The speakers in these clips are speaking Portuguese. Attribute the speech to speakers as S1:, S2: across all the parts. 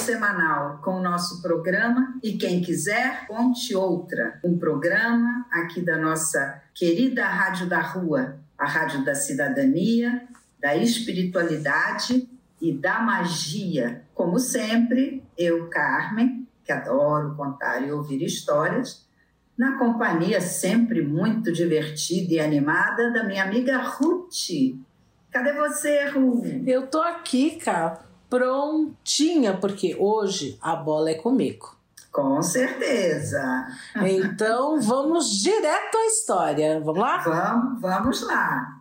S1: Semanal com o nosso programa e quem quiser, conte outra. Um programa aqui da nossa querida Rádio da Rua, a Rádio da Cidadania, da Espiritualidade e da Magia. Como sempre, eu, Carmen, que adoro contar e ouvir histórias, na companhia sempre muito divertida e animada da minha amiga Ruth. Cadê você, Ruth?
S2: Eu tô aqui, cara prontinha, porque hoje a bola é comigo.
S1: Com certeza.
S2: Então vamos direto à história. Vamos lá?
S1: Vamos, vamos lá.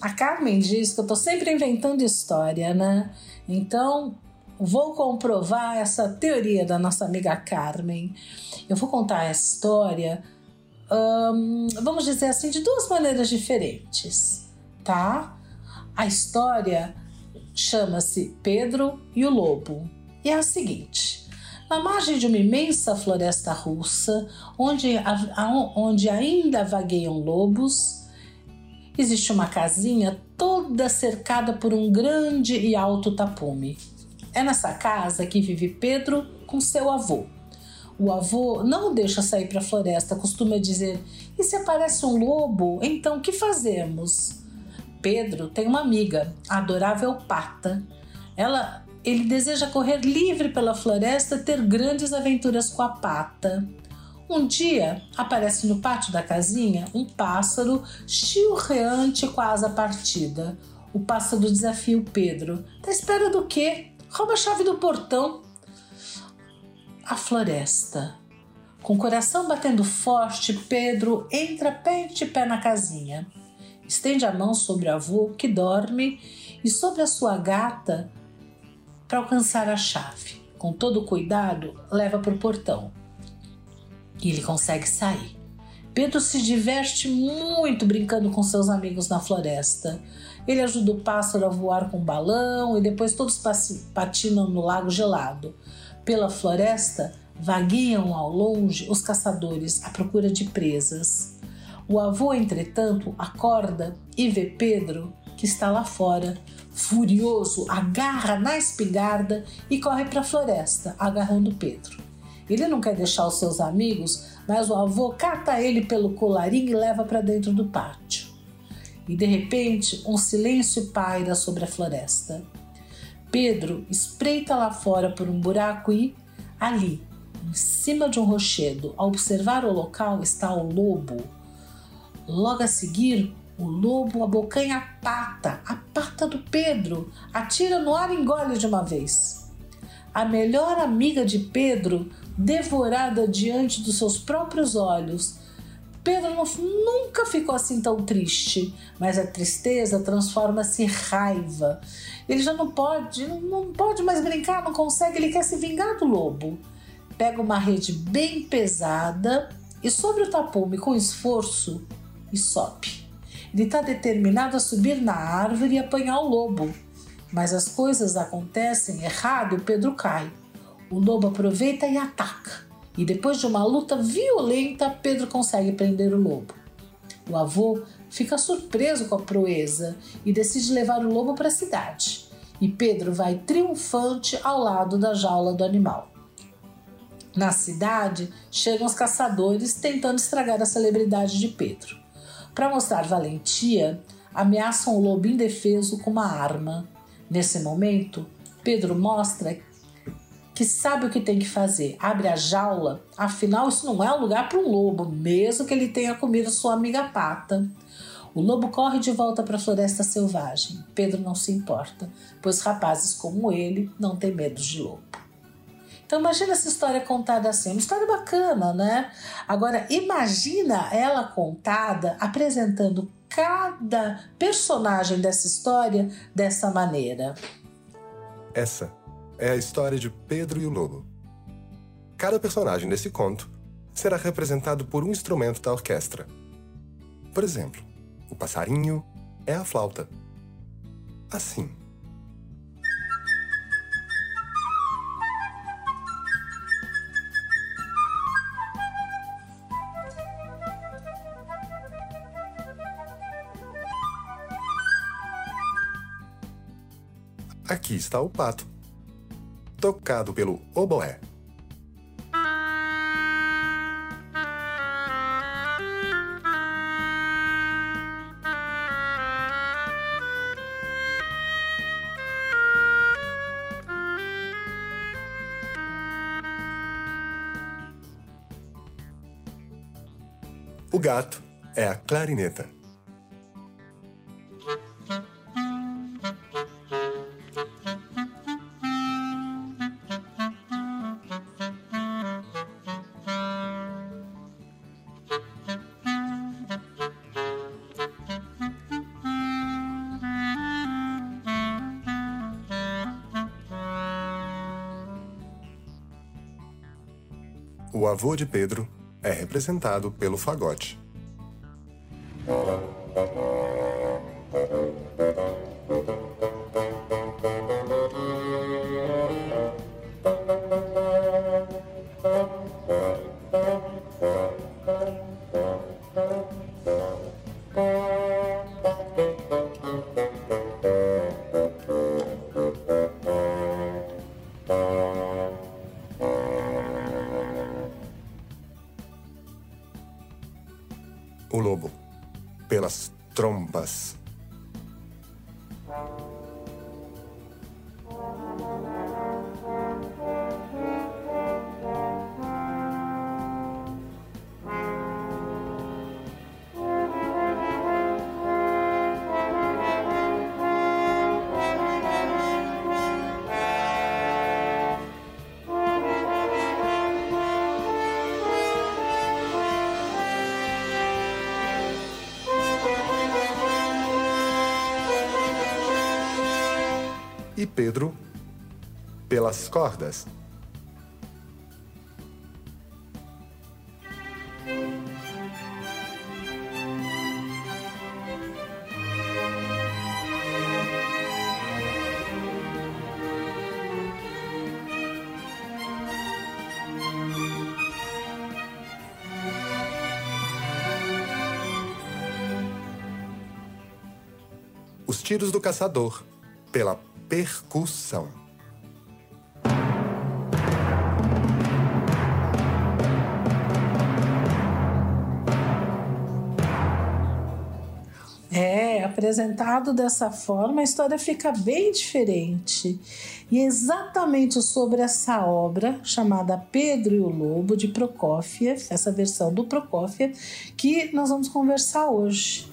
S2: A Carmen diz que eu tô sempre inventando história, né? Então vou comprovar essa teoria da nossa amiga Carmen. Eu vou contar a história vamos dizer assim, de duas maneiras diferentes, tá? A história chama-se Pedro e o Lobo e é a seguinte: na margem de uma imensa floresta russa, onde, onde ainda vagueiam lobos, existe uma casinha toda cercada por um grande e alto tapume. É nessa casa que vive Pedro com seu avô. O avô não o deixa sair para a floresta, costuma dizer: E se aparece um lobo, então que fazemos? Pedro tem uma amiga, a adorável Pata. Ela, ele deseja correr livre pela floresta, ter grandes aventuras com a Pata. Um dia aparece no pátio da casinha um pássaro chilreante com a asa partida. O pássaro desafia o Pedro. Tá espera do quê? Rouba a chave do portão a floresta. Com o coração batendo forte, Pedro entra pé de pé na casinha. Estende a mão sobre o avô que dorme e sobre a sua gata para alcançar a chave. Com todo cuidado, leva para o portão. E ele consegue sair. Pedro se diverte muito brincando com seus amigos na floresta. Ele ajuda o pássaro a voar com um balão e depois todos patinam no lago gelado. Pela floresta vagueiam ao longe os caçadores à procura de presas. O avô, entretanto, acorda e vê Pedro, que está lá fora. Furioso, agarra na espingarda e corre para a floresta, agarrando Pedro. Ele não quer deixar os seus amigos, mas o avô cata ele pelo colarinho e leva para dentro do pátio. E de repente, um silêncio paira sobre a floresta. Pedro espreita lá fora por um buraco e, ali, em cima de um rochedo, ao observar o local, está o lobo. Logo a seguir, o lobo abocanha a pata, a pata do Pedro, atira no ar e engole de uma vez. A melhor amiga de Pedro, devorada diante dos seus próprios olhos, Pedro não, nunca ficou assim tão triste, mas a tristeza transforma-se em raiva. Ele já não pode, não pode mais brincar, não consegue, ele quer se vingar do lobo. Pega uma rede bem pesada e sobre o tapume com esforço e sobe. Ele está determinado a subir na árvore e apanhar o lobo. Mas as coisas acontecem errado e Pedro cai. O lobo aproveita e ataca e depois de uma luta violenta, Pedro consegue prender o lobo. O avô fica surpreso com a proeza e decide levar o lobo para a cidade. E Pedro vai triunfante ao lado da jaula do animal. Na cidade, chegam os caçadores tentando estragar a celebridade de Pedro. Para mostrar valentia, ameaçam o lobo indefeso com uma arma. Nesse momento, Pedro mostra que sabe o que tem que fazer. Abre a jaula, afinal, isso não é um lugar para um lobo, mesmo que ele tenha comido sua amiga pata. O lobo corre de volta para a floresta selvagem. Pedro não se importa, pois rapazes como ele não têm medo de lobo. Então imagina essa história contada assim, uma história bacana, né? Agora imagina ela contada apresentando cada personagem dessa história dessa maneira.
S3: Essa é a história de Pedro e o Lobo. Cada personagem desse conto será representado por um instrumento da orquestra. Por exemplo, o passarinho é a flauta. Assim. Aqui está o pato, tocado pelo oboé. O gato é a clarineta. Avô de Pedro é representado pelo fagote. Pedro, pelas cordas. Os tiros do caçador, pela percussão.
S2: É, apresentado dessa forma, a história fica bem diferente. E é exatamente sobre essa obra chamada Pedro e o Lobo de Prokofiev, essa versão do Prokofiev, que nós vamos conversar hoje.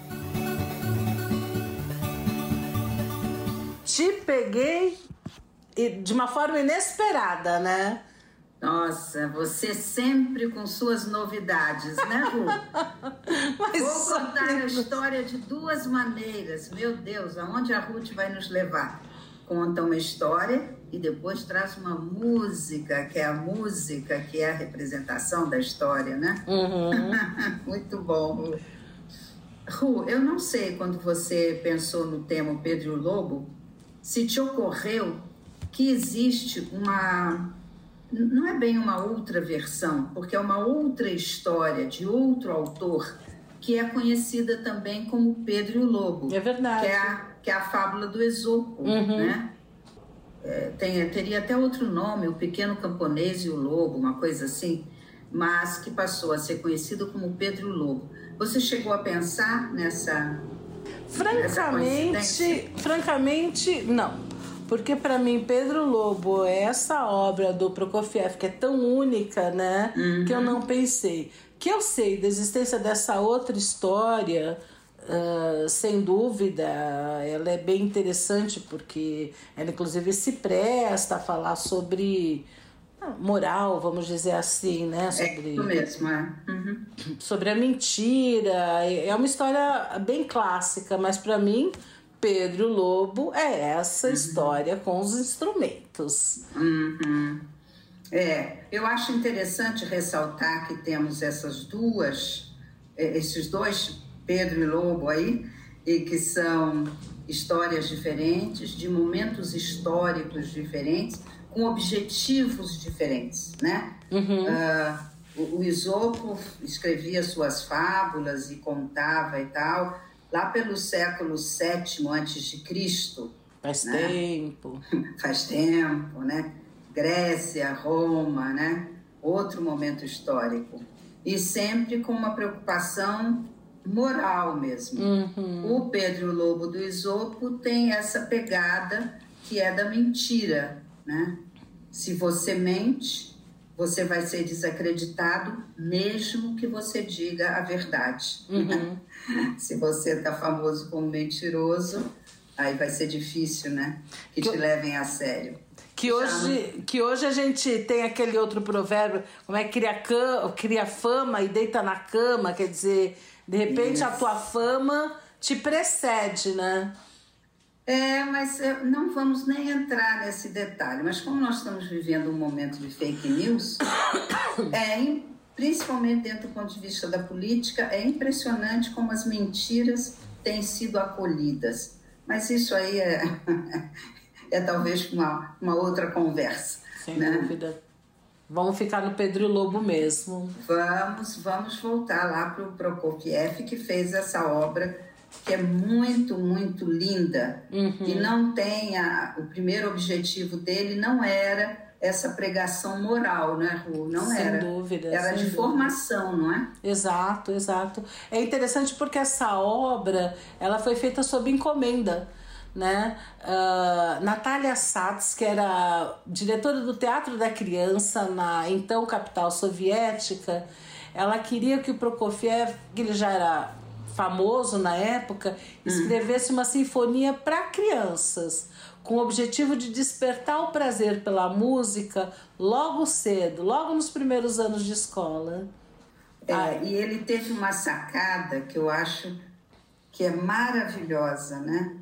S2: Te peguei de uma forma inesperada, né?
S1: Nossa, você sempre com suas novidades, né, Ru?
S2: Mas
S1: Vou contar a história de duas maneiras. Meu Deus, aonde a Ruth vai nos levar? Conta uma história e depois traz uma música, que é a música que é a representação da história, né?
S2: Uhum.
S1: Muito bom, Ru. Ru, eu não sei quando você pensou no tema Pedro e o Lobo, se te ocorreu que existe uma. Não é bem uma outra versão, porque é uma outra história de outro autor que é conhecida também como Pedro e o Lobo.
S2: É verdade.
S1: Que é a, que é a fábula do Esopo,
S2: Uhum.
S1: né? É, tem, teria até outro nome, o Pequeno Camponês e o Lobo, uma coisa assim, mas que passou a ser conhecido como Pedro e o Lobo. Você chegou a pensar nessa
S2: Francamente, francamente, não. Porque para mim Pedro Lobo é essa obra do Prokofiev que é tão única, né, que eu não pensei. Que eu sei da existência dessa outra história, ah, sem dúvida, ela é bem interessante porque ela inclusive se presta a falar sobre moral, vamos dizer assim, né?
S1: É sobre, é isso mesmo, é. Uhum.
S2: Sobre a mentira. É uma história bem clássica, mas para mim, Pedro Lobo é essa uhum. história com os instrumentos.
S1: Uhum. É, eu acho interessante ressaltar que temos essas duas, é, esses dois Pedro e Lobo aí, e que são histórias diferentes, de momentos históricos diferentes, com objetivos diferentes, né?
S2: Uhum. Uh,
S1: o, o Isopo escrevia suas fábulas e contava e tal, lá pelo século VII antes de Cristo.
S2: Faz né? tempo.
S1: Faz tempo, né? Grécia, Roma, né? Outro momento histórico. E sempre com uma preocupação moral mesmo.
S2: Uhum.
S1: O Pedro Lobo do Isopo tem essa pegada que é da mentira, né? Se você mente, você vai ser desacreditado, mesmo que você diga a verdade.
S2: Uhum.
S1: Se você está famoso como mentiroso, aí vai ser difícil, né? Que, que te levem a sério.
S2: Que hoje, que hoje a gente tem aquele outro provérbio, como é que cria, cama, cria fama e deita na cama, quer dizer, de repente Isso. a tua fama te precede, né?
S1: É, mas não vamos nem entrar nesse detalhe. Mas como nós estamos vivendo um momento de fake news, é, principalmente dentro do ponto de vista da política, é impressionante como as mentiras têm sido acolhidas. Mas isso aí é, é talvez uma, uma outra conversa.
S2: Sem
S1: né?
S2: dúvida. Vamos ficar no Pedro Lobo mesmo.
S1: Vamos, vamos voltar lá para o Prokofiev, que fez essa obra que é muito, muito linda
S2: uhum.
S1: e não tem a, o primeiro objetivo dele não era essa pregação moral, né, Ru? Não
S2: sem
S1: era.
S2: Dúvida,
S1: era de
S2: dúvida.
S1: formação, não é?
S2: Exato, exato. É interessante porque essa obra ela foi feita sob encomenda. Né? Uh, Natália Satz, que era diretora do Teatro da Criança na então capital soviética, ela queria que o Prokofiev, que ele já era famoso na época, escrevesse uma sinfonia para crianças, com o objetivo de despertar o prazer pela música logo cedo, logo nos primeiros anos de escola.
S1: É, e ele teve uma sacada que eu acho que é maravilhosa, né?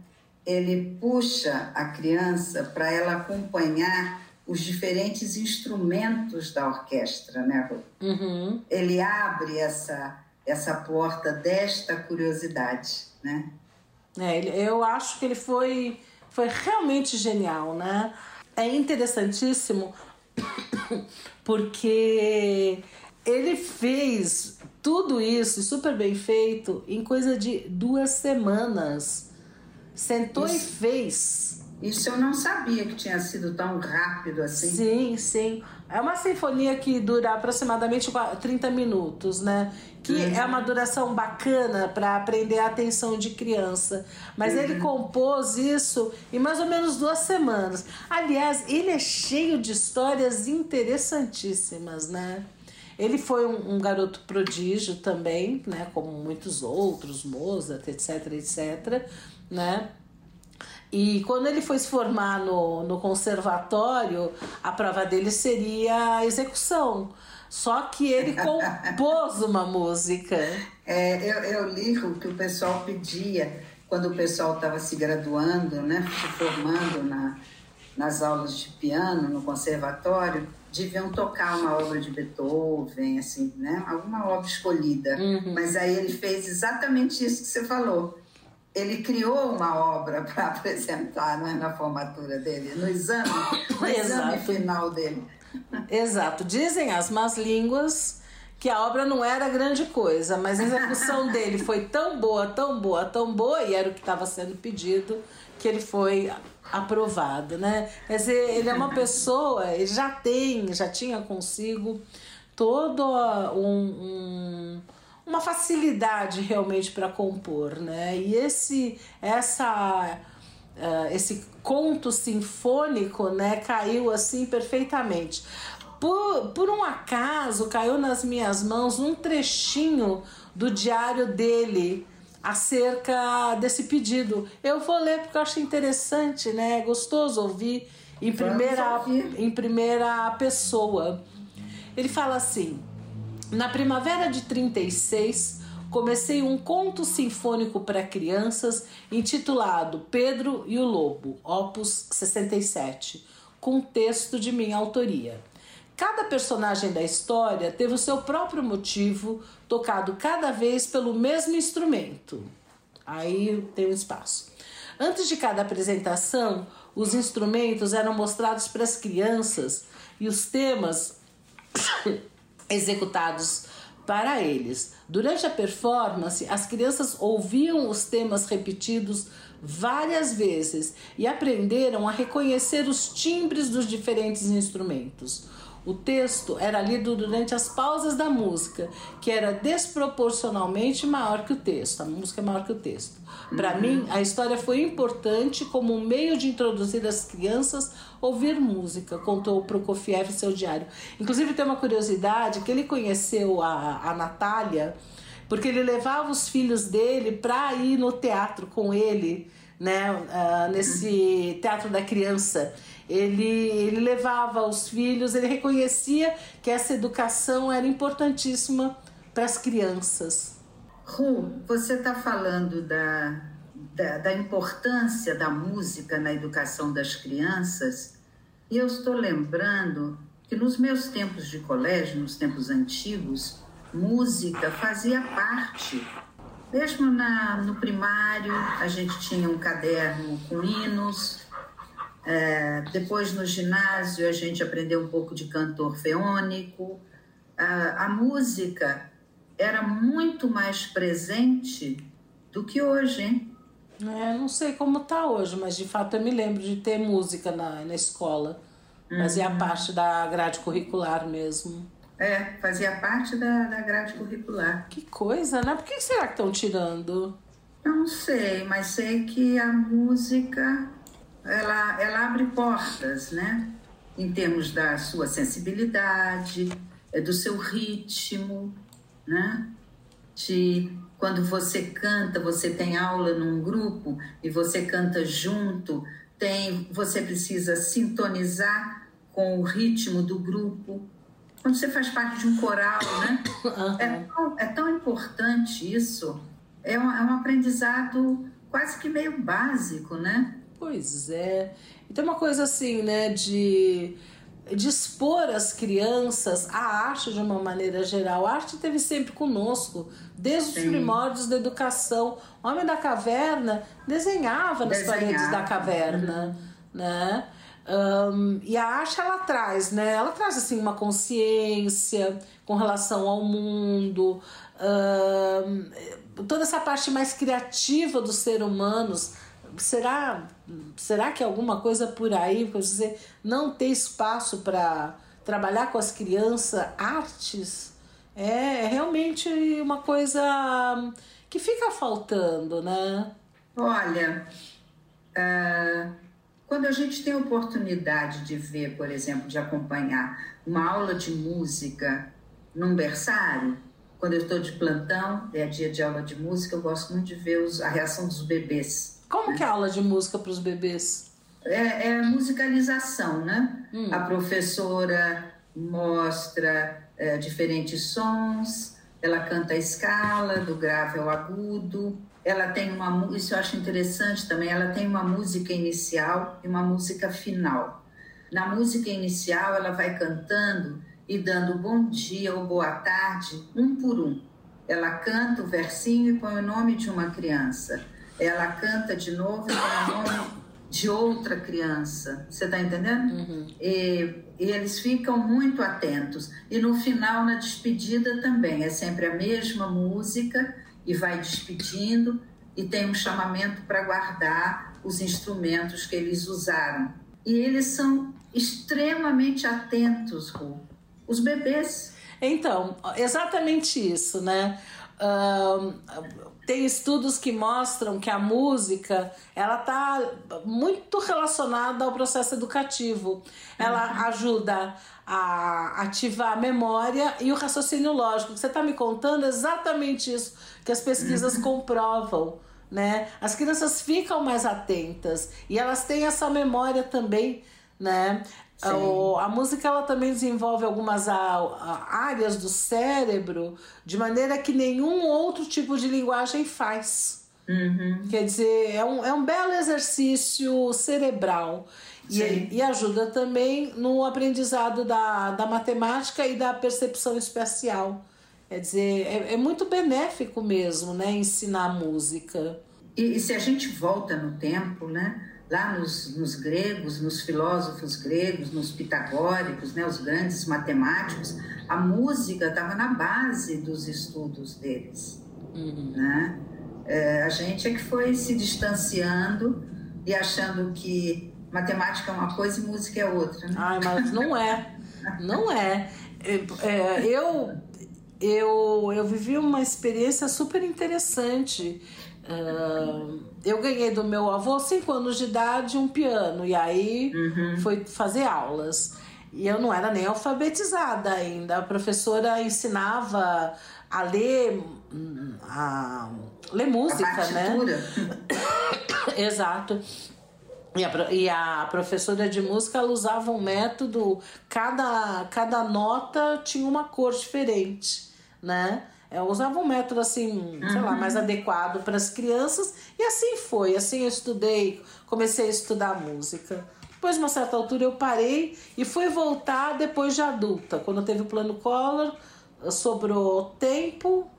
S1: Ele puxa a criança para ela acompanhar os diferentes instrumentos da orquestra, né?
S2: Uhum.
S1: Ele abre essa essa porta desta curiosidade, né?
S2: É, eu acho que ele foi, foi realmente genial, né? É interessantíssimo porque ele fez tudo isso super bem feito em coisa de duas semanas. Sentou isso, e fez.
S1: Isso eu não sabia que tinha sido tão rápido assim.
S2: Sim, sim. É uma sinfonia que dura aproximadamente 30 minutos, né? Que uhum. é uma duração bacana para aprender a atenção de criança. Mas uhum. ele compôs isso em mais ou menos duas semanas. Aliás, ele é cheio de histórias interessantíssimas, né? Ele foi um, um, garoto prodígio também, né? Como muitos outros, Mozart, etc, etc, né? E quando ele foi se formar no, no conservatório, a prova dele seria a execução. Só que ele compôs uma música.
S1: É, eu, eu li o que o pessoal pedia quando o pessoal estava se graduando, né, se formando na, nas aulas de piano no conservatório, deviam tocar uma obra de Beethoven, assim, né, alguma obra escolhida.
S2: Uhum.
S1: Mas aí ele fez exatamente isso que você falou ele criou uma obra para apresentar né, na formatura dele, no exame, no exame final dele.
S2: Exato. Dizem as más línguas que a obra não era grande coisa, mas a execução dele foi tão boa, tão boa, tão boa, e era o que estava sendo pedido, que ele foi aprovado, né? Quer dizer, ele é uma pessoa, ele já tem, já tinha consigo todo um, um uma facilidade realmente para compor, né? E esse essa uh, esse conto sinfônico, né, caiu assim perfeitamente. Por, por um acaso caiu nas minhas mãos um trechinho do diário dele acerca desse pedido. Eu vou ler porque eu acho interessante, né? É gostoso ouvir em primeira, em primeira pessoa. Ele fala assim: Na primavera de 36, comecei um conto sinfônico para crianças intitulado Pedro e o Lobo, opus 67, com texto de minha autoria. Cada personagem da história teve o seu próprio motivo, tocado cada vez pelo mesmo instrumento. Aí tem um espaço. Antes de cada apresentação, os instrumentos eram mostrados para as crianças e os temas executados para eles. Durante a performance, as crianças ouviam os temas repetidos várias vezes e aprenderam a reconhecer os timbres dos diferentes instrumentos. O texto era lido durante as pausas da música, que era desproporcionalmente maior que o texto. A música é maior que o texto. Para uhum. mim, a história foi importante como um meio de introduzir as crianças a ouvir música, contou Prokofiev em seu diário. Inclusive, tem uma curiosidade que ele conheceu a, a Natália porque ele levava os filhos dele para ir no teatro com ele, né, uh, nesse teatro da criança. Ele, ele levava os filhos, ele reconhecia que essa educação era importantíssima para as crianças.
S1: Ru, você está falando da, da, da, importância da música na educação das crianças, e eu estou lembrando que nos meus tempos de colégio, nos tempos antigos, música fazia parte. Mesmo na, no primário, a gente tinha um caderno com hinos, é, depois no ginásio a gente aprendeu um pouco de canto orfeônico. A, a música era muito mais presente do que hoje, hein?
S2: É, não sei como tá hoje, mas de fato eu me lembro de ter música na, na escola. Fazia uhum. parte da grade curricular mesmo.
S1: É, fazia parte da, da grade curricular.
S2: Que coisa, né? Por que será que estão tirando?
S1: Eu não sei, mas sei que a música ela, ela abre portas, né? Em termos da sua sensibilidade, é do seu ritmo, né? De quando você canta, você tem aula num grupo e você canta junto, tem, você precisa sintonizar com o ritmo do grupo. Quando você faz parte de um coral, né? É, tão, é tão importante isso. É um, é um aprendizado quase que meio básico, né?
S2: Pois é. E tem uma coisa assim, né, de, expor as crianças à arte de uma maneira geral. A arte teve sempre conosco, desde Sim. os primórdios da educação. O Homem da Caverna desenhava nas desenhava. paredes da caverna, uhum. né? Um, e a arte ela traz, né? Ela traz assim uma consciência com relação ao mundo, um, toda essa parte mais criativa dos seres humanos será, será que alguma coisa por aí, para você não ter espaço para trabalhar com as crianças artes? É, é realmente uma coisa que fica faltando, né?
S1: Olha, uh, quando a gente tem a oportunidade de ver, por exemplo, de acompanhar uma aula de música num berçário, quando eu estou de plantão, é dia de aula de música, eu gosto muito de ver os, a reação dos bebês
S2: como que é a aula de música para os bebês?
S1: É, é, musicalização, né? Hum. A professora mostra é, diferentes sons, ela canta a escala do grave ao agudo, ela tem uma isso eu acho interessante também, ela tem uma música inicial e uma música final. Na música inicial ela vai cantando e dando bom dia ou boa tarde um por um. Ela canta o versinho e põe o nome de uma criança ela canta de novo e o nome de outra criança. Você está entendendo? Uhum. E, e, eles ficam muito atentos. E no final, na despedida também, é sempre a mesma música e vai despedindo e tem um chamamento para guardar os instrumentos que eles usaram. E eles são extremamente atentos, Ru. Os bebês.
S2: Então, exatamente isso, né? Uh, tem estudos que mostram que a música ela está muito relacionada ao processo educativo. Ela uhum. ajuda a ativar a memória e o raciocínio lógico. Você está me contando exatamente isso que as pesquisas uhum. comprovam. Né? As crianças ficam mais atentas e elas têm essa memória também né? O, a música ela também desenvolve algumas a, a, áreas do cérebro de maneira que nenhum outro tipo de linguagem faz.
S1: Uhum.
S2: Quer dizer, é um, é um belo exercício cerebral. E, e, ajuda também no aprendizado da, da matemática e da percepção espacial. Quer dizer, é, é muito benéfico mesmo, né? Ensinar música.
S1: E, e se a gente volta no tempo, né? Lá nos, nos, gregos, nos filósofos gregos, nos pitagóricos, né, os grandes matemáticos, a música estava na base dos estudos deles.
S2: Uhum.
S1: Né? É, a gente é que foi se distanciando e achando que matemática é uma coisa e música é outra. Né?
S2: Ai, mas não é. Não é. é eu, eu, eu vivi uma experiência super interessante Uh, eu ganhei do meu avô, 5 anos de idade, um piano, e aí
S1: uhum.
S2: foi fazer aulas. E eu não era nem alfabetizada ainda. A professora ensinava a ler, a ler música,
S1: a
S2: né? Exato. E a, e a professora de música ela usava um método, cada, cada nota tinha uma cor diferente, né? Eu usava um método assim, sei lá, mais uhum. adequado para as crianças e assim foi. Assim eu estudei, comecei a estudar música. Depois de uma certa altura eu parei e fui voltar depois de adulta. Quando teve o plano Collor, sobrou tempo,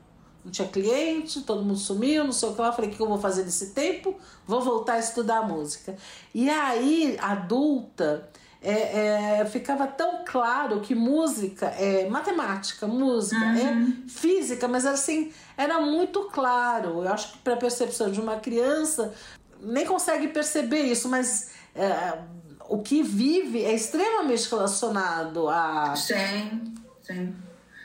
S2: não tinha cliente, todo mundo sumiu, não sei o que lá. Falei, o que eu vou fazer nesse tempo? Vou voltar a estudar música. E aí, adulta, é, é, ficava tão claro que música é matemática, música é
S1: uhum.
S2: é física, mas assim, era muito claro. Eu acho que para a percepção de uma criança, nem consegue perceber isso, mas é, o que vive é extremamente relacionado a.
S1: Sim, sim.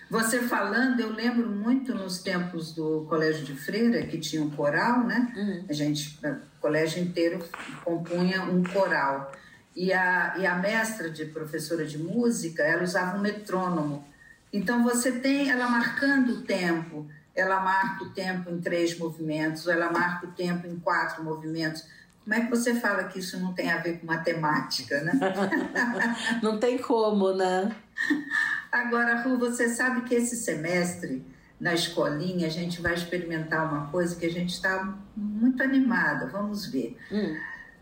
S1: Você falando, eu lembro muito nos tempos do Colégio de Freira, que tinha um coral, né?
S2: Uhum.
S1: A gente, o colégio inteiro compunha um coral. E a, e a mestra de professora de música, ela usava um metrônomo. Então você tem ela marcando o tempo, ela marca o tempo em três movimentos, ela marca o tempo em quatro movimentos. Como é que você fala que isso não tem a ver com matemática, né?
S2: não tem como, né?
S1: Agora, Ru, você sabe que esse semestre, na escolinha, a gente vai experimentar uma coisa que a gente está muito animada. Vamos ver.
S2: Hum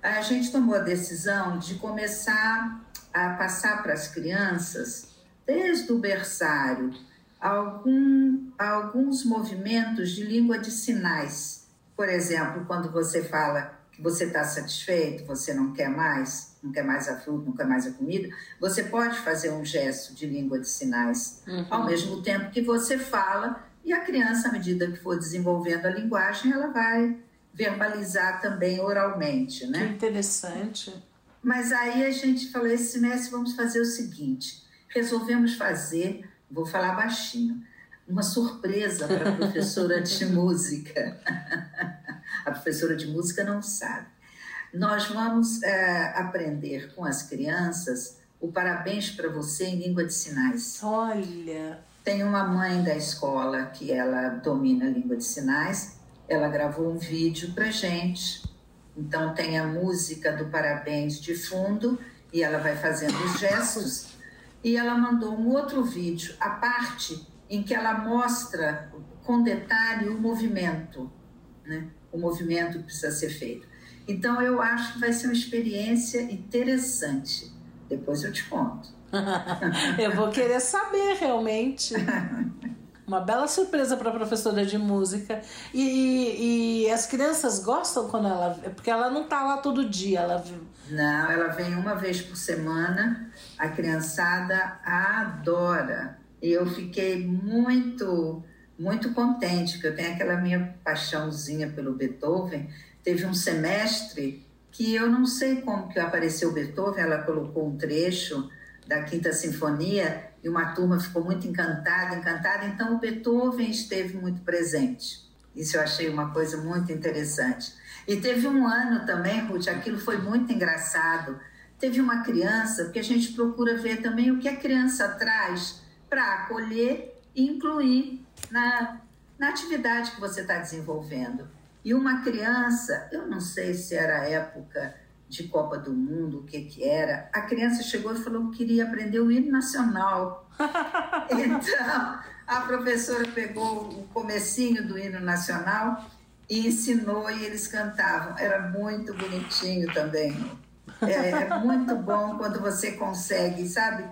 S1: a gente tomou a decisão de começar a passar para as crianças, desde o berçário, algum, alguns movimentos de língua de sinais. Por exemplo, quando você fala que você está satisfeito, você não quer mais, não quer mais a fruta, não quer mais a comida, você pode fazer um gesto de língua de sinais,
S2: uhum.
S1: ao mesmo tempo que você fala, e a criança, à medida que for desenvolvendo a linguagem, ela vai verbalizar também oralmente, né?
S2: Que interessante.
S1: Mas aí a gente falou, esse semestre vamos fazer o seguinte, resolvemos fazer, vou falar baixinho, uma surpresa para a professora de música. a professora de música não sabe. Nós vamos é, aprender com as crianças o parabéns para você em língua de sinais.
S2: Olha!
S1: Tem uma mãe da escola que ela domina a língua de sinais ela gravou um vídeo para gente. Então tem a música do parabéns de fundo e ela vai fazendo os gestos. E ela mandou um outro vídeo, a parte em que ela mostra com detalhe o movimento, né? O movimento que precisa ser feito. Então eu acho que vai ser uma experiência interessante. Depois eu te conto.
S2: eu vou querer saber realmente. Uma bela surpresa para a professora de música. E, e, as crianças gostam quando ela. Porque ela não tá lá todo dia. Ela...
S1: Não, ela vem uma vez por semana. A criançada adora. E eu fiquei muito, muito contente, que eu tenho aquela minha paixãozinha pelo Beethoven. Teve um semestre que eu não sei como que apareceu Beethoven, ela colocou um trecho da Quinta Sinfonia e uma turma ficou muito encantada, encantada. Então, o Beethoven esteve muito presente. Isso eu achei uma coisa muito interessante. E teve um ano também, Ruth, aquilo foi muito engraçado. Teve uma criança, porque a gente procura ver também o que a criança traz para acolher e incluir na, na atividade que você está desenvolvendo. E uma criança, eu não sei se era época de Copa do Mundo, o que que era, a criança chegou e falou que queria aprender o hino nacional. então, a professora pegou o comecinho do hino nacional e ensinou e eles cantavam. Era muito bonitinho também. É, é muito bom quando você consegue, sabe,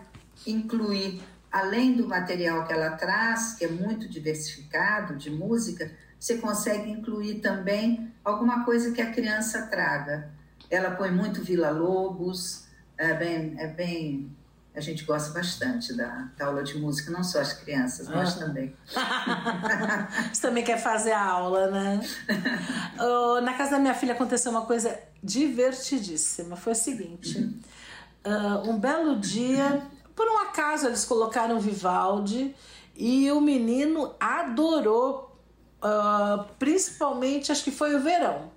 S1: incluir, além do material que ela traz, que é muito diversificado de música, você consegue incluir também alguma coisa que a criança traga. Ela põe muito Vila Lobos, é bem, é bem a gente gosta bastante da, da, aula de música, não só as crianças, mas também.
S2: Você também quer fazer a aula, né? na casa da minha filha aconteceu uma coisa divertidíssima. Foi o seguinte: uh, um belo dia, por um acaso, eles colocaram Vivaldi e o menino adorou, uh, principalmente, acho que foi o verão.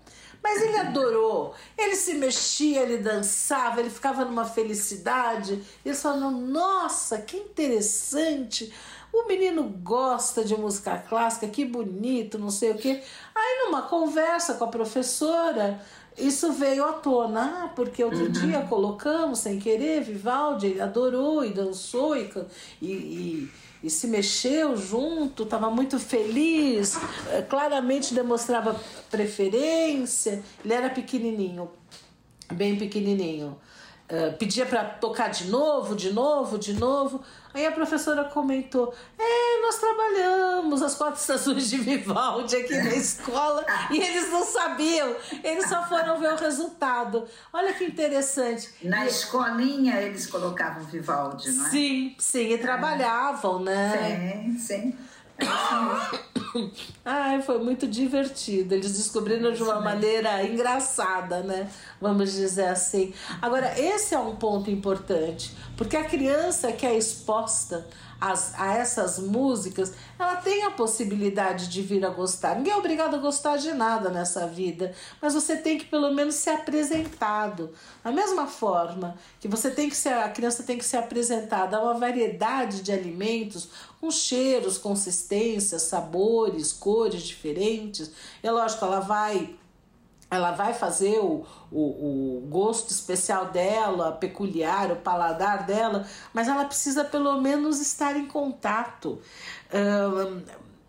S2: Mas ele adorou. Ele se mexia, ele dançava, ele ficava numa felicidade. Eles falaram: Nossa, que interessante. O menino gosta de música clássica, que bonito, não sei o quê. Aí, numa conversa com a professora, isso veio à tona, ah, porque outro uhum. dia colocamos sem querer, Vivaldi ele adorou e dançou e, e, e se mexeu junto, estava muito feliz, eh, claramente demonstrava preferência. Ele era pequenininho, bem pequenininho. Uh, pedia para tocar de novo, de novo, de novo. Aí a professora comentou: É, nós trabalhamos as quatro estações de Vivaldi aqui na escola e eles não sabiam, eles só foram ver o resultado. Olha que interessante.
S1: Na e... escolinha eles colocavam Vivaldi, não é?
S2: Sim, sim, e trabalhavam,
S1: né? Sim, sim. É
S2: Ai, foi muito divertido. Eles descobriram de uma maneira engraçada, né? Vamos dizer assim. Agora, esse é um ponto importante, porque a criança que é exposta as, a essas músicas, ela tem a possibilidade de vir a gostar. Ninguém é obrigado a gostar de nada nessa vida, mas você tem que pelo menos ser apresentado. Da mesma forma que você tem que ser, a criança tem que ser apresentada a uma variedade de alimentos com cheiros, consistências, sabores, cores diferentes. É lógico, ela vai ela vai fazer o, o, o, gosto especial dela, peculiar, o paladar dela, mas ela precisa pelo menos estar em contato.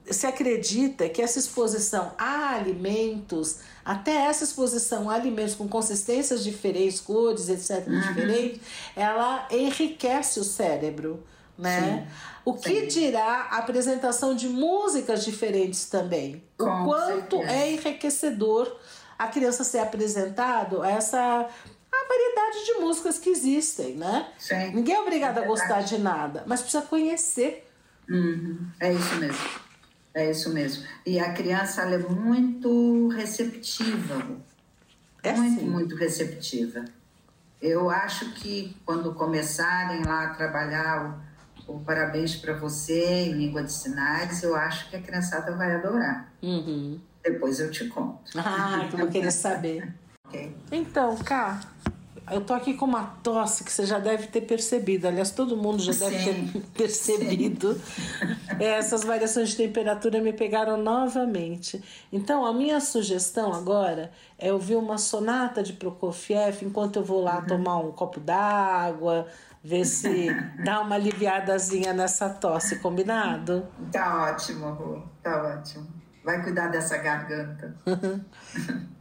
S2: se acredita que essa exposição a alimentos, até essa exposição a alimentos com consistências diferentes, cores, etc., uhum. diferentes, ela enriquece o cérebro. Né? Sim, o que sim. dirá a apresentação de músicas diferentes também? Com o quanto certeza. é enriquecedor a criança ser apresentado a essa a variedade de músicas que existem, né? Sim. Ninguém é obrigado é a gostar de nada, mas precisa conhecer.
S1: Uhum. É isso mesmo. É isso mesmo. E a criança é muito receptiva. É muito, sim. muito receptiva. Eu acho que quando começarem lá a trabalhar o, parabéns para você em língua de sinais, eu acho que a criançada vai adorar.
S2: Uhum.
S1: Depois eu te conto.
S2: Ah, eu vou querer saber.
S1: okay.
S2: Então, Cá, eu tô aqui com uma tosse que você já deve ter percebido. Aliás, todo mundo já deve Sim. ter percebido. Essas variações de temperatura me pegaram novamente. Então, a minha sugestão agora é ouvir uma sonata de Prokofiev enquanto eu vou lá uhum. tomar um copo d'água, ver se dá uma aliviadazinha nessa tosse, combinado?
S1: Tá ótimo, Ru. Tá ótimo. Vai cuidar dessa garganta.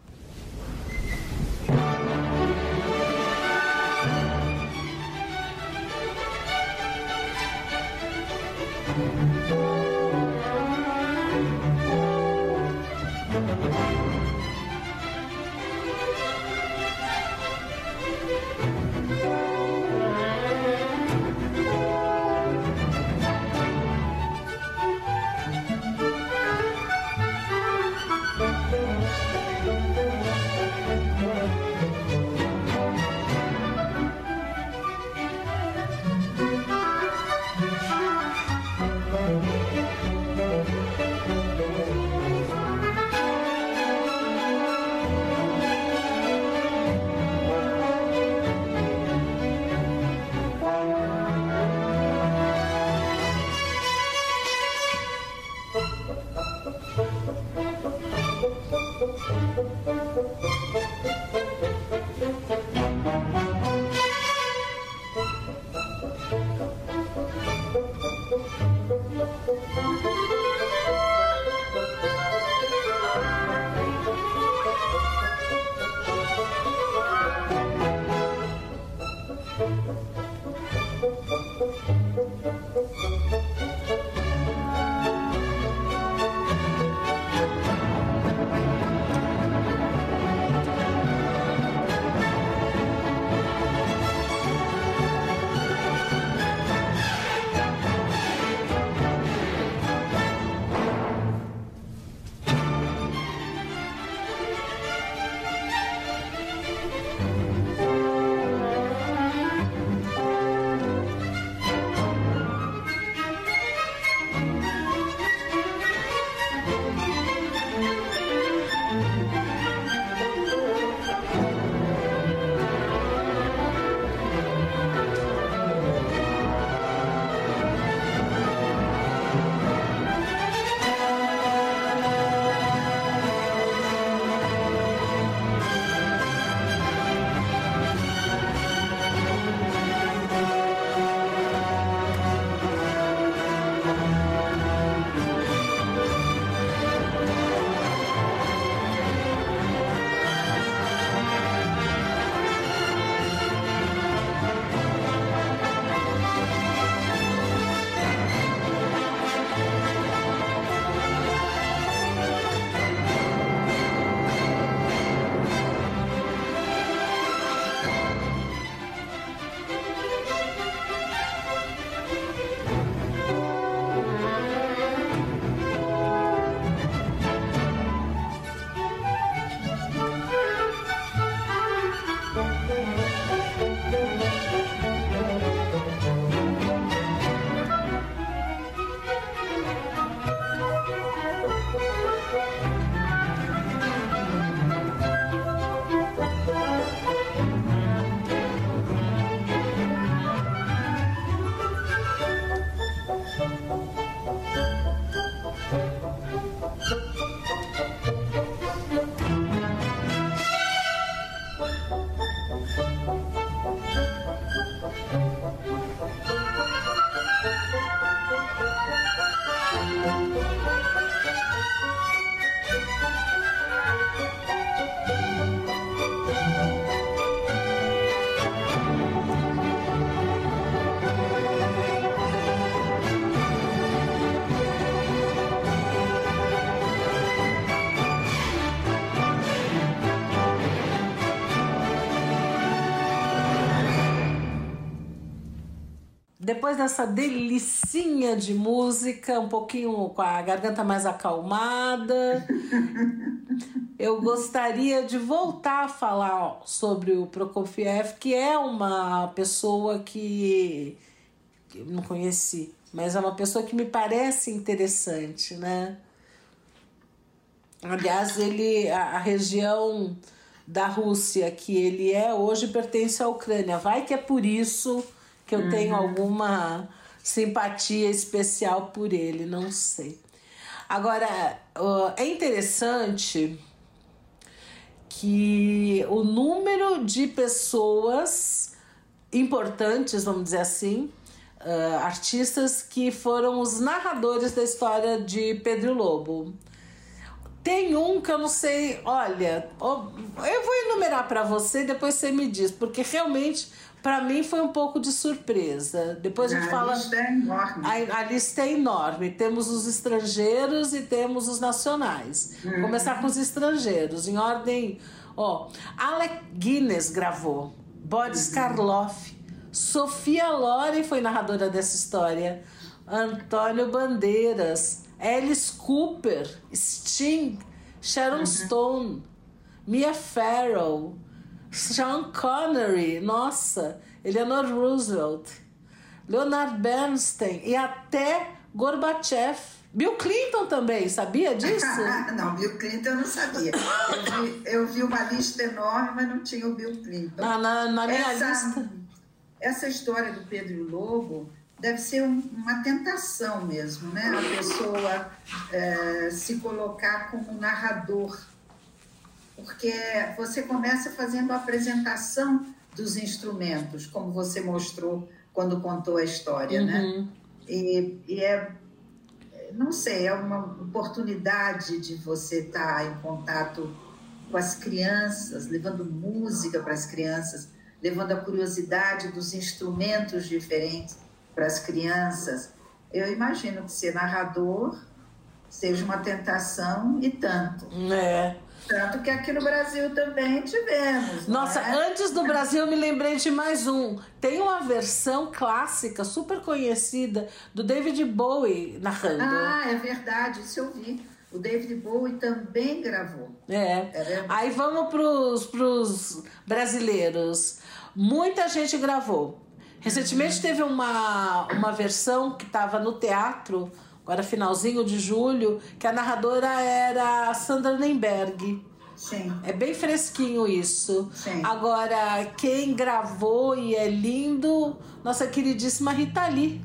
S2: depois dessa delicinha de música, um pouquinho com a garganta mais acalmada, eu gostaria de voltar a falar sobre o Prokofiev, que é uma pessoa que eu não conheci, mas é uma pessoa que me parece interessante, né? Aliás, ele a, a região da Rússia que ele é hoje pertence à Ucrânia. Vai que é por isso que eu uhum. tenho alguma simpatia especial por ele, não sei. Agora, é interessante que o número de pessoas importantes, vamos dizer assim, uh, artistas que foram os narradores da história de Pedro Lobo. Tem um que eu não sei, olha, eu vou enumerar para você, depois você me diz, porque realmente para mim foi um pouco de surpresa. Depois a gente a fala.
S1: Lista é enorme.
S2: A, a, lista é enorme. Temos os estrangeiros e temos os nacionais. Uhum. Começar com os estrangeiros, em ordem. Ó, Alec Guinness gravou, Boris uhum. Karloff, Sofia Loren foi narradora dessa história, Antônio Bandeiras, Alice Cooper, Sting, Sharon uhum. Stone, Mia Farrow, Sean Connery, nossa, Eleanor Roosevelt, Leonard Bernstein e até Gorbachev. Bill Clinton também, sabia disso?
S1: não, Bill Clinton eu não sabia. Eu vi, eu vi, uma lista enorme, mas não tinha o Bill Clinton.
S2: Ah, na, na minha
S1: essa,
S2: lista.
S1: Essa história do Pedro Lobo deve ser um, uma tentação mesmo, né? A pessoa é, se colocar como narrador porque você começa fazendo a apresentação dos instrumentos, como você mostrou quando contou a história, né? uhum. né? E, e, é, não sei, é uma oportunidade de você estar em contato com as crianças, levando música para as crianças, levando a curiosidade dos instrumentos diferentes para as crianças. Eu imagino que ser narrador seja uma tentação e tanto.
S2: É.
S1: Tanto que aqui no Brasil também tivemos.
S2: Nossa,
S1: é?
S2: antes do Brasil eu me lembrei de mais um. Tem uma versão clássica, super conhecida, do David Bowie narrando.
S1: Ah, é verdade, isso eu vi. O David Bowie também gravou.
S2: É. é Aí vamos pros, pros brasileiros. Muita gente gravou. Recentemente uhum. teve uma, uma versão que estava no teatro agora finalzinho de julho, que a narradora era a Sandra Nemberg.
S1: Sim.
S2: É bem fresquinho isso.
S1: Sim.
S2: Agora, quem gravou e é lindo, nossa queridíssima Rita Lee.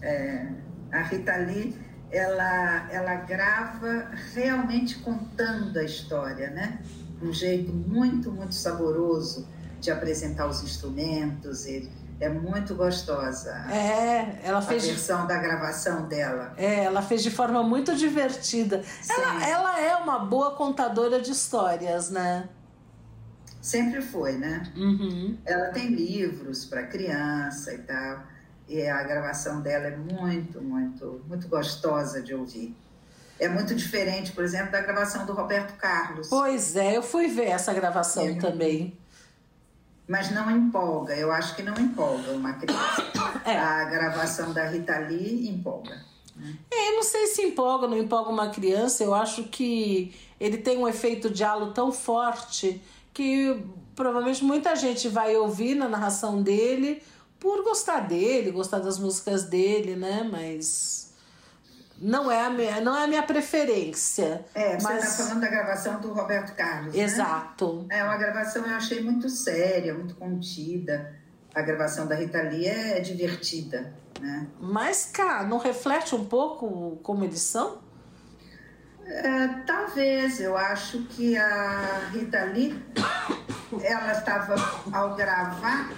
S1: É, a Rita Lee, ela, ela grava realmente contando a história, né? Um jeito muito, muito saboroso de apresentar os instrumentos. Ele, é muito gostosa.
S2: É, ela fez.
S1: A versão da gravação dela.
S2: É, ela fez de forma muito divertida. Ela, ela é uma boa contadora de histórias, né?
S1: Sempre foi, né?
S2: Uhum.
S1: Ela tem livros para criança e tal. E a gravação dela é muito, muito, muito gostosa de ouvir. É muito diferente, por exemplo, da gravação do Roberto Carlos.
S2: Pois é, eu fui ver essa gravação é. também
S1: mas não empolga. Eu acho que não empolga uma criança. É. A gravação da Rita Lee empolga. Né?
S2: É, eu não sei se empolga ou não empolga uma criança. Eu acho que ele tem um efeito de halo tão forte que provavelmente muita gente vai ouvir na narração dele por gostar dele, gostar das músicas dele, né? Mas não é a minha, não é a minha preferência.
S1: É, você está falando da gravação do Roberto Carlos.
S2: Né? Exato.
S1: Né? É uma gravação eu achei muito séria, muito contida. A gravação da Rita Lee é divertida, né?
S2: Mas, cá, não reflete um pouco como eles são?
S1: É, talvez, eu acho que a Rita Lee, ela estava, ao gravar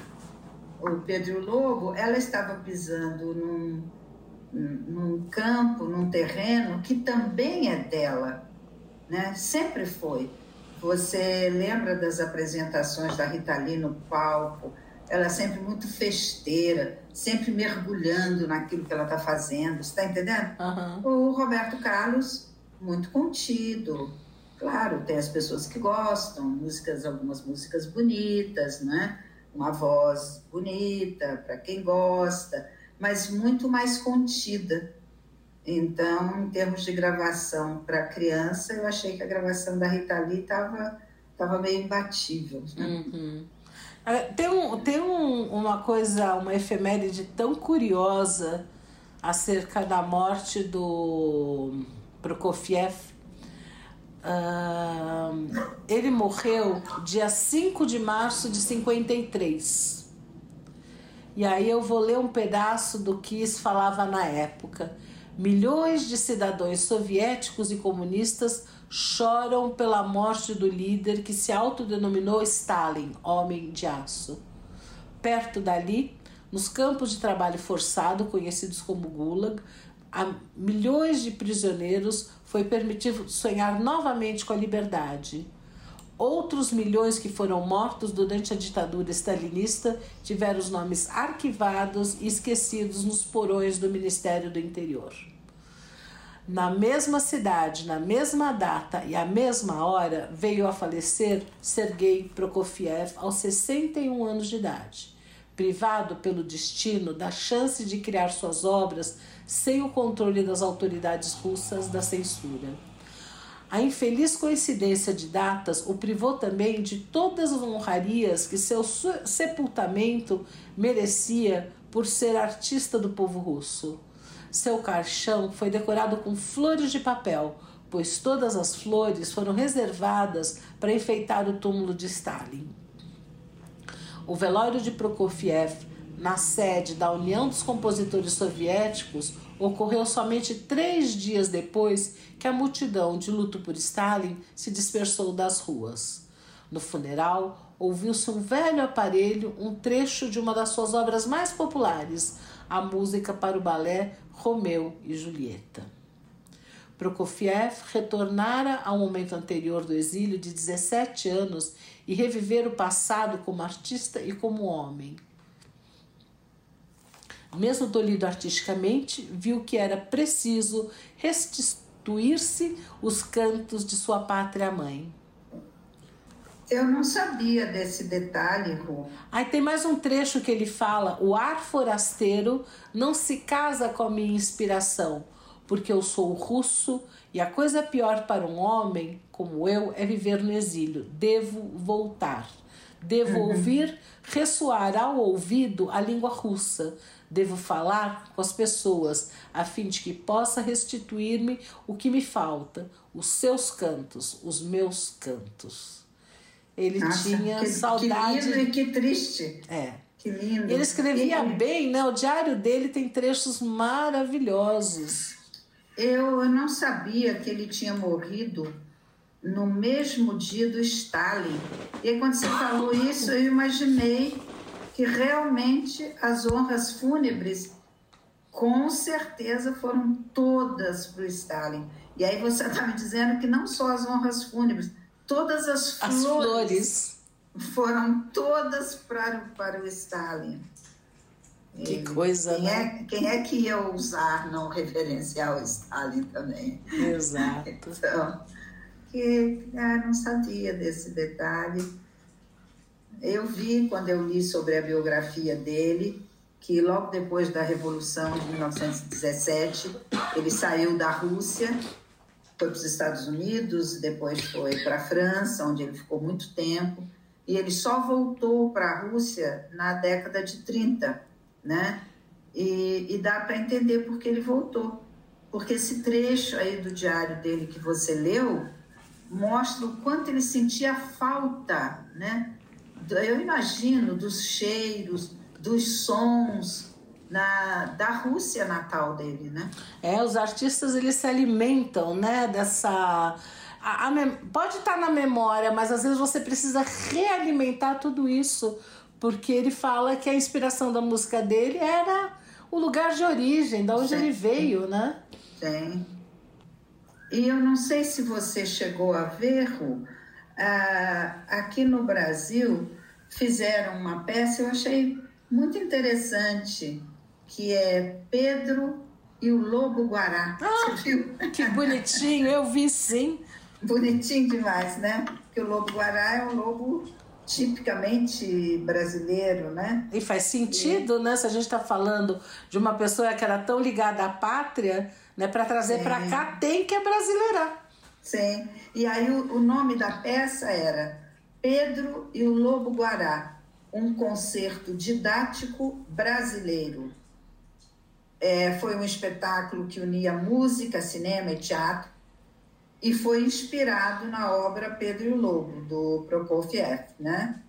S1: o Pedro Lobo, ela estava pisando num num campo, num terreno que também é dela, né? Sempre foi. Você lembra das apresentações da Rita Lee no palco? Ela é sempre muito festeira, sempre mergulhando naquilo que ela está fazendo, está entendendo?
S2: Uhum.
S1: O Roberto Carlos, muito contido. Claro, tem as pessoas que gostam, músicas, algumas músicas bonitas, né? Uma voz bonita para quem gosta mas muito mais contida. Então, em termos de gravação para criança, eu achei que a gravação da Rita Lee estava tava meio imbatível. Né?
S2: Uhum. Ah, tem, um, tem um, uma coisa, uma efeméride tão curiosa acerca da morte do Prokofiev. Uh, ele morreu dia 5 de março de 53. E aí eu vou ler um pedaço do que se falava na época. Milhões de cidadãos soviéticos e comunistas choram pela morte do líder que se autodenominou Stalin, homem de aço. Perto dali, nos campos de trabalho forçado, conhecidos como Gulag, a milhões de prisioneiros foi permitido sonhar novamente com a liberdade. Outros milhões que foram mortos durante a ditadura stalinista tiveram os nomes arquivados e esquecidos nos porões do Ministério do Interior na mesma cidade, na mesma data e à mesma hora, veio a falecer Sergei Prokofiev aos 61 anos de idade, privado pelo destino da chance de criar suas obras sem o controle das autoridades russas da censura. A infeliz coincidência de datas o privou também de todas as honrarias que seu sepultamento merecia por ser artista do povo russo. Seu caixão foi decorado com flores de papel, pois todas as flores foram reservadas para enfeitar o túmulo de Stalin. O velório de Prokofiev, na sede da União dos Compositores Soviéticos, ocorreu somente três dias depois que a multidão de luto por Stalin se dispersou das ruas. No funeral, ouviu-se um velho aparelho, um trecho de uma das suas obras mais populares, a música para o balé Romeu e Julieta. Prokofiev retornara ao momento anterior do exílio de 17 anos e reviver o passado como artista e como homem. Mesmo dolido artisticamente, viu que era preciso restituir-se os cantos de sua pátria mãe.
S1: Eu não sabia desse detalhe, Rô.
S2: Aí tem mais um trecho que ele fala: o ar forasteiro não se casa com a minha inspiração, porque eu sou russo e a coisa pior para um homem como eu é viver no exílio. Devo voltar. Devo uhum. ouvir ressoar ao ouvido a língua russa. Devo falar com as pessoas, a fim de que possa restituir-me o que me falta, os seus cantos, os meus cantos. Ele Nossa, tinha
S1: que,
S2: saudade.
S1: Que lindo e que triste.
S2: É.
S1: Que lindo.
S2: Ele escrevia bem, né? O diário dele tem trechos maravilhosos.
S1: Eu, eu não sabia que ele tinha morrido no mesmo dia do Stalin. E aí, quando você falou isso, eu imaginei que realmente as honras fúnebres, com certeza, foram todas para o Stalin. E aí você está me dizendo que não só as honras fúnebres, todas as, as flores, flores, foram todas para, para o Stalin.
S2: Que coisa,
S1: quem
S2: né?
S1: É, quem é que ia ousar não referenciar o Stalin também?
S2: Exato.
S1: então, que ah, não sabia desse detalhe. Eu vi, quando eu li sobre a biografia dele, que logo depois da Revolução de 1917, ele saiu da Rússia foi para os Estados Unidos, depois foi para a França, onde ele ficou muito tempo, e ele só voltou para a Rússia na década de 30, né? E, e dá para entender por que ele voltou. Porque esse trecho aí do diário dele que você leu mostra o quanto ele sentia falta, né? Eu imagino dos cheiros, dos sons, na, da Rússia natal dele, né?
S2: É, os artistas eles se alimentam, né, dessa a, a, pode estar na memória, mas às vezes você precisa realimentar tudo isso, porque ele fala que a inspiração da música dele era o lugar de origem, da onde Sim. ele veio, né?
S1: Sim. E eu não sei se você chegou a ver, Ru, ah, aqui no Brasil fizeram uma peça, eu achei muito interessante, que é Pedro e o Lobo Guará.
S2: Ah, Você viu? Que bonitinho, eu vi sim.
S1: Bonitinho demais, né? Porque o Lobo Guará é um lobo tipicamente brasileiro, né?
S2: E faz sentido, e... né? Se a gente está falando de uma pessoa que era tão ligada à pátria, né? Para trazer para cá tem que é brasileira.
S1: Sim. E aí o, o nome da peça era Pedro e o Lobo Guará, um concerto didático brasileiro. É, foi um espetáculo que unia música, cinema e teatro e foi inspirado na obra Pedro e o Lobo, do Prokofiev, né?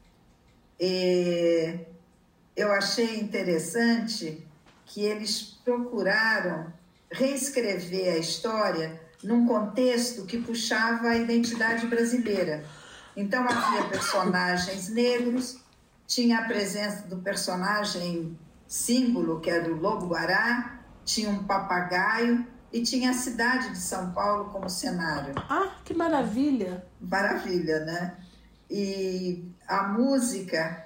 S1: E eu achei interessante que eles procuraram reescrever a história num contexto que puxava a identidade brasileira. Então havia personagens negros, tinha a presença do personagem símbolo, que era o lobo guará, tinha um papagaio, e tinha a cidade de São Paulo como cenário.
S2: Ah, que maravilha!
S1: Maravilha, né? E a música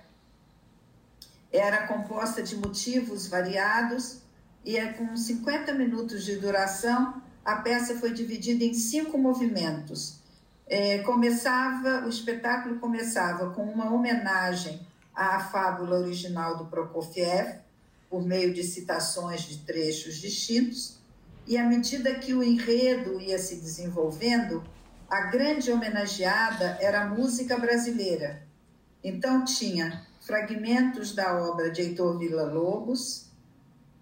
S1: era composta de motivos variados e é com 50 minutos de duração. A peça foi dividida em cinco movimentos. É, começava, o espetáculo começava com uma homenagem à fábula original do Prokofiev, por meio de citações de trechos distintos e à medida que o enredo ia se desenvolvendo, a grande homenageada era a música brasileira. Então tinha fragmentos da obra de Heitor Villa-Lobos,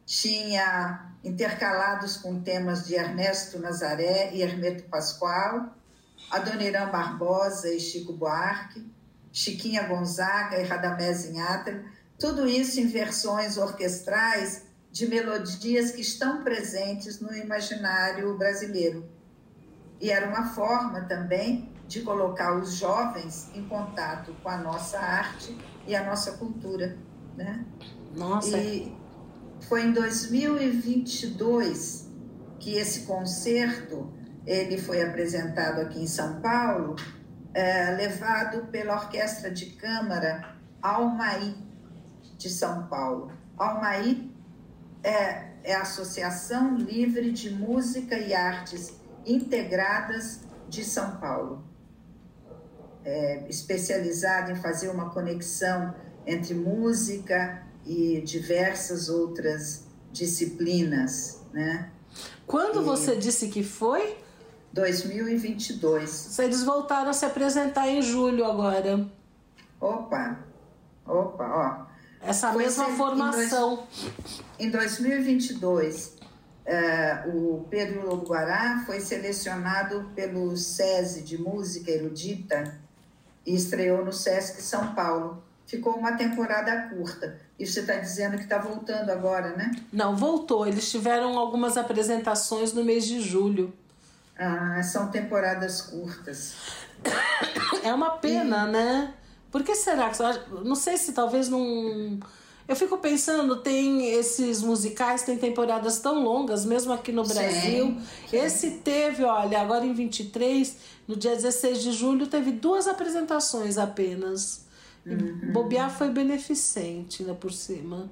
S1: tinha intercalados com temas de Ernesto Nazaré e Hermeto Pascoal, Adoniran Barbosa e Chico Buarque, Chiquinha Gonzaga e Radamés Inhatra, tudo isso em versões orquestrais de melodias que estão presentes no imaginário brasileiro. E era uma forma também de colocar os jovens em contato com a nossa arte e a nossa cultura, né?
S2: Nossa.
S1: E foi em 2022 que esse concerto ele foi apresentado aqui em São Paulo, é, levado pela Orquestra de Câmara Almaí de São Paulo. Almaí é, é a Associação Livre de Música e Artes Integradas de São Paulo, é, especializada em fazer uma conexão entre música e diversas outras disciplinas, né?
S2: Quando e você disse que foi?
S1: 2022.
S2: Eles voltaram a se apresentar em julho agora.
S1: Opa, opa, ó.
S2: Essa Foi mesma formação.
S1: Em, 2022, uh, o Pedro Lobo Guará foi selecionado pelo SESI de Música Erudita e estreou no Sesc São Paulo. Ficou uma temporada curta. E você está dizendo que está voltando agora, né?
S2: Não, voltou. Eles tiveram algumas apresentações no mês de julho.
S1: Ah, são temporadas curtas.
S2: É uma pena, e... né? Por que será que. Não sei se talvez não. Eu fico pensando, tem esses musicais, tem temporadas tão longas, mesmo aqui no Brasil. Sim. Esse teve, olha, agora em 23, no dia 16 de julho, teve duas apresentações apenas. Uhum. Bobear foi beneficente, né, por cima.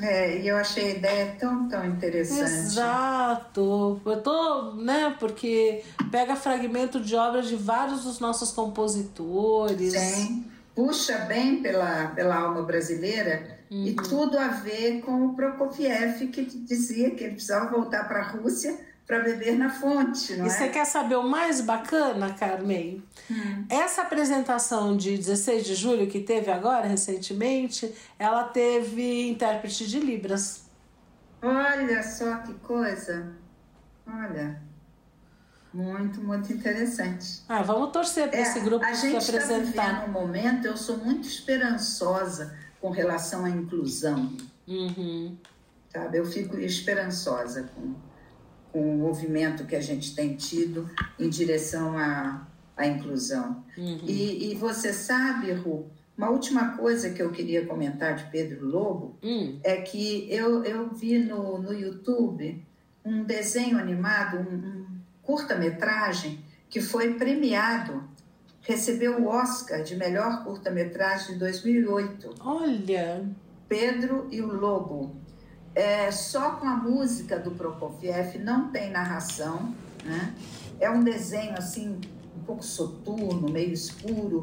S1: É, e eu achei a ideia tão, tão interessante.
S2: Exato. Eu tô, né, porque pega fragmento de obras de vários dos nossos compositores.
S1: Sim. Puxa bem pela, pela alma brasileira uhum. e tudo a ver com o Prokofiev, que dizia que ele precisava voltar para a Rússia para beber na fonte, não
S2: e é? você quer saber o mais bacana, Carmen? Hum. Essa apresentação de 16 de julho que teve agora, recentemente, ela teve intérprete de Libras.
S1: Olha só que coisa! Olha, muito, muito interessante.
S2: Ah, vamos torcer para é, esse grupo
S1: a gente
S2: se apresentar.
S1: Está vivendo um momento, eu sou muito esperançosa com relação à inclusão.
S2: Uhum.
S1: Sabe? Eu fico esperançosa com com o movimento que a gente tem tido em direção à, à inclusão. Uhum. E, e, você sabe, Ru, uma última coisa que eu queria comentar de Pedro Lobo
S2: uhum.
S1: é que eu, eu vi no, no YouTube um desenho animado, um, um curta-metragem que foi premiado, recebeu o Oscar de melhor curta-metragem de 2008.
S2: Olha!
S1: Pedro e o Lobo é, só com a música do Prokofiev, não tem narração, né? É um desenho assim um pouco soturno, meio escuro,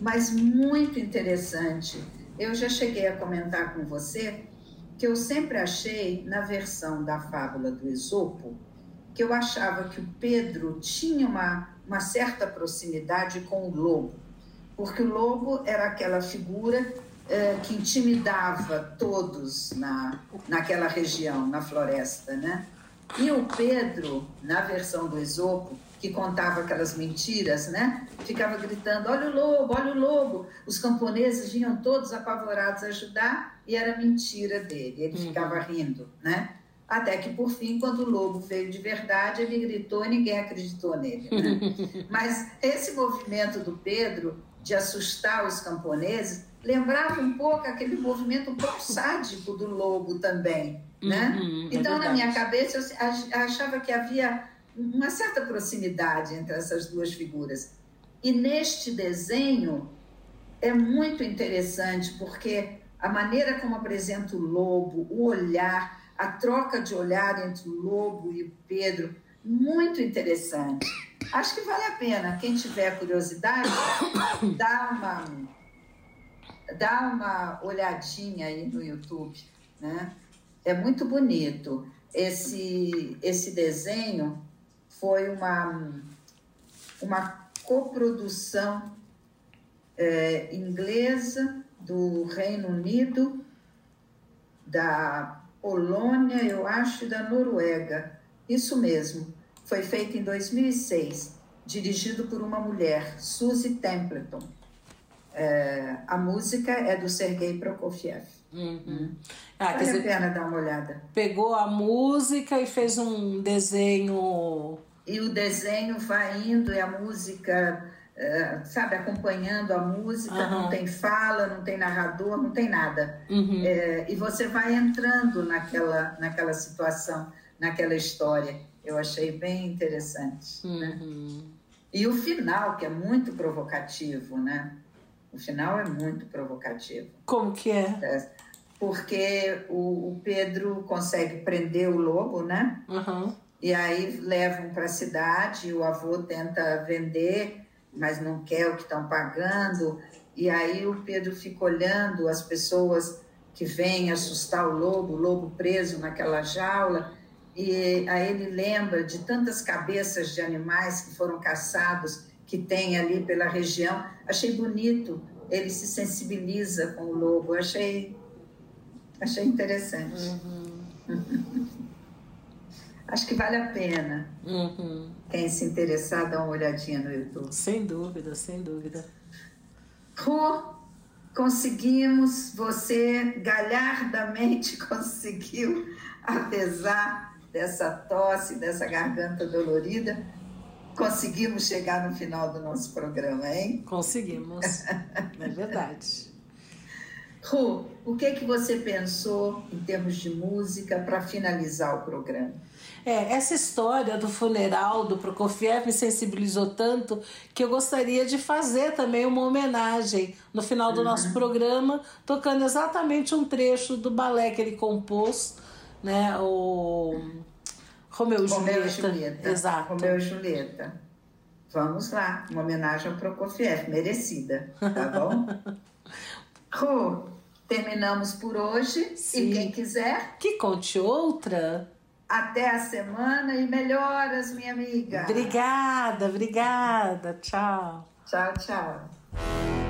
S1: mas muito interessante. Eu já cheguei a comentar com você que eu sempre achei, na versão da fábula do Esopo, que eu achava que o Pedro tinha uma, uma certa proximidade com o lobo, porque o lobo era aquela figura eh, que intimidava todos na, naquela região, na floresta, né? E o Pedro, na versão do Esopo, que contava aquelas mentiras, né? Ficava gritando: olha o lobo, olha o lobo. Os camponeses vinham todos apavorados a ajudar e era mentira dele. Ele uhum. ficava rindo, né? Até que, por fim, quando o lobo veio de verdade, ele gritou e ninguém acreditou nele. Né? Mas esse movimento do Pedro de assustar os camponeses lembrava um pouco aquele movimento um pouco sádico do lobo também. Né? Uhum, é então, é na minha cabeça, eu achava que havia uma certa proximidade entre essas duas figuras. E neste desenho é muito interessante porque a maneira como apresenta o lobo, o olhar, a troca de olhar entre o lobo e o Pedro, muito interessante. Acho que vale a pena, quem tiver curiosidade, dá uma, dá uma olhadinha aí no YouTube, né? É muito bonito. Esse, esse desenho foi uma, uma coprodução é, inglesa do Reino Unido, da Polônia, eu acho, e da Noruega. Isso mesmo. Foi feito em 2006, dirigido por uma mulher, Suzy Templeton. É, a música é do Sergei Prokofiev. Uhum. Hum. Ah, vale dizer, a pena dar uma olhada.
S2: Pegou a música e fez um desenho.
S1: E o desenho vai indo e a música, é, sabe, acompanhando a música, uhum. não tem fala, não tem narrador, não tem nada. Uhum. É, e você vai entrando naquela, naquela situação, naquela história. Eu achei bem interessante. Né? Uhum. Né? E o final, que é muito provocativo, né? O final é muito provocativo.
S2: Como que é? é
S1: porque o, o Pedro consegue prender o lobo, né? Uhum. E aí levam para a cidade, o avô tenta vender, mas não quer o que estão pagando. E aí o Pedro fica olhando as pessoas que vêm assustar o lobo, o lobo preso naquela jaula. E aí ele lembra de tantas cabeças de animais que foram caçados que tem ali pela região. Achei bonito, ele se sensibiliza com o lobo. Achei, achei interessante. Uhum. Acho que vale a pena. Uhum. Quem se interessar, dá uma olhadinha no YouTube.
S2: Sem dúvida, sem dúvida.
S1: Ru, conseguimos, você galhardamente conseguiu, apesar dessa tosse, dessa garganta dolorida, Conseguimos chegar no final do nosso programa, hein?
S2: Conseguimos. é verdade.
S1: Ru, o que que você pensou em termos de música para finalizar o programa?
S2: É, essa história do funeral do Prokofiev me sensibilizou tanto que eu gostaria de fazer também uma homenagem no final do uhum. nosso programa, tocando exatamente um trecho do balé que ele compôs, né? O Romeu e Julieta. Julieta. Exato.
S1: Romeu e Julieta. Vamos lá, uma homenagem ao Prokofiev, merecida, tá bom? Ru, terminamos por hoje. Sim. E quem quiser.
S2: Que conte outra.
S1: Até a semana e melhoras, minha amiga.
S2: Obrigada, obrigada. Tchau.
S1: Tchau, tchau.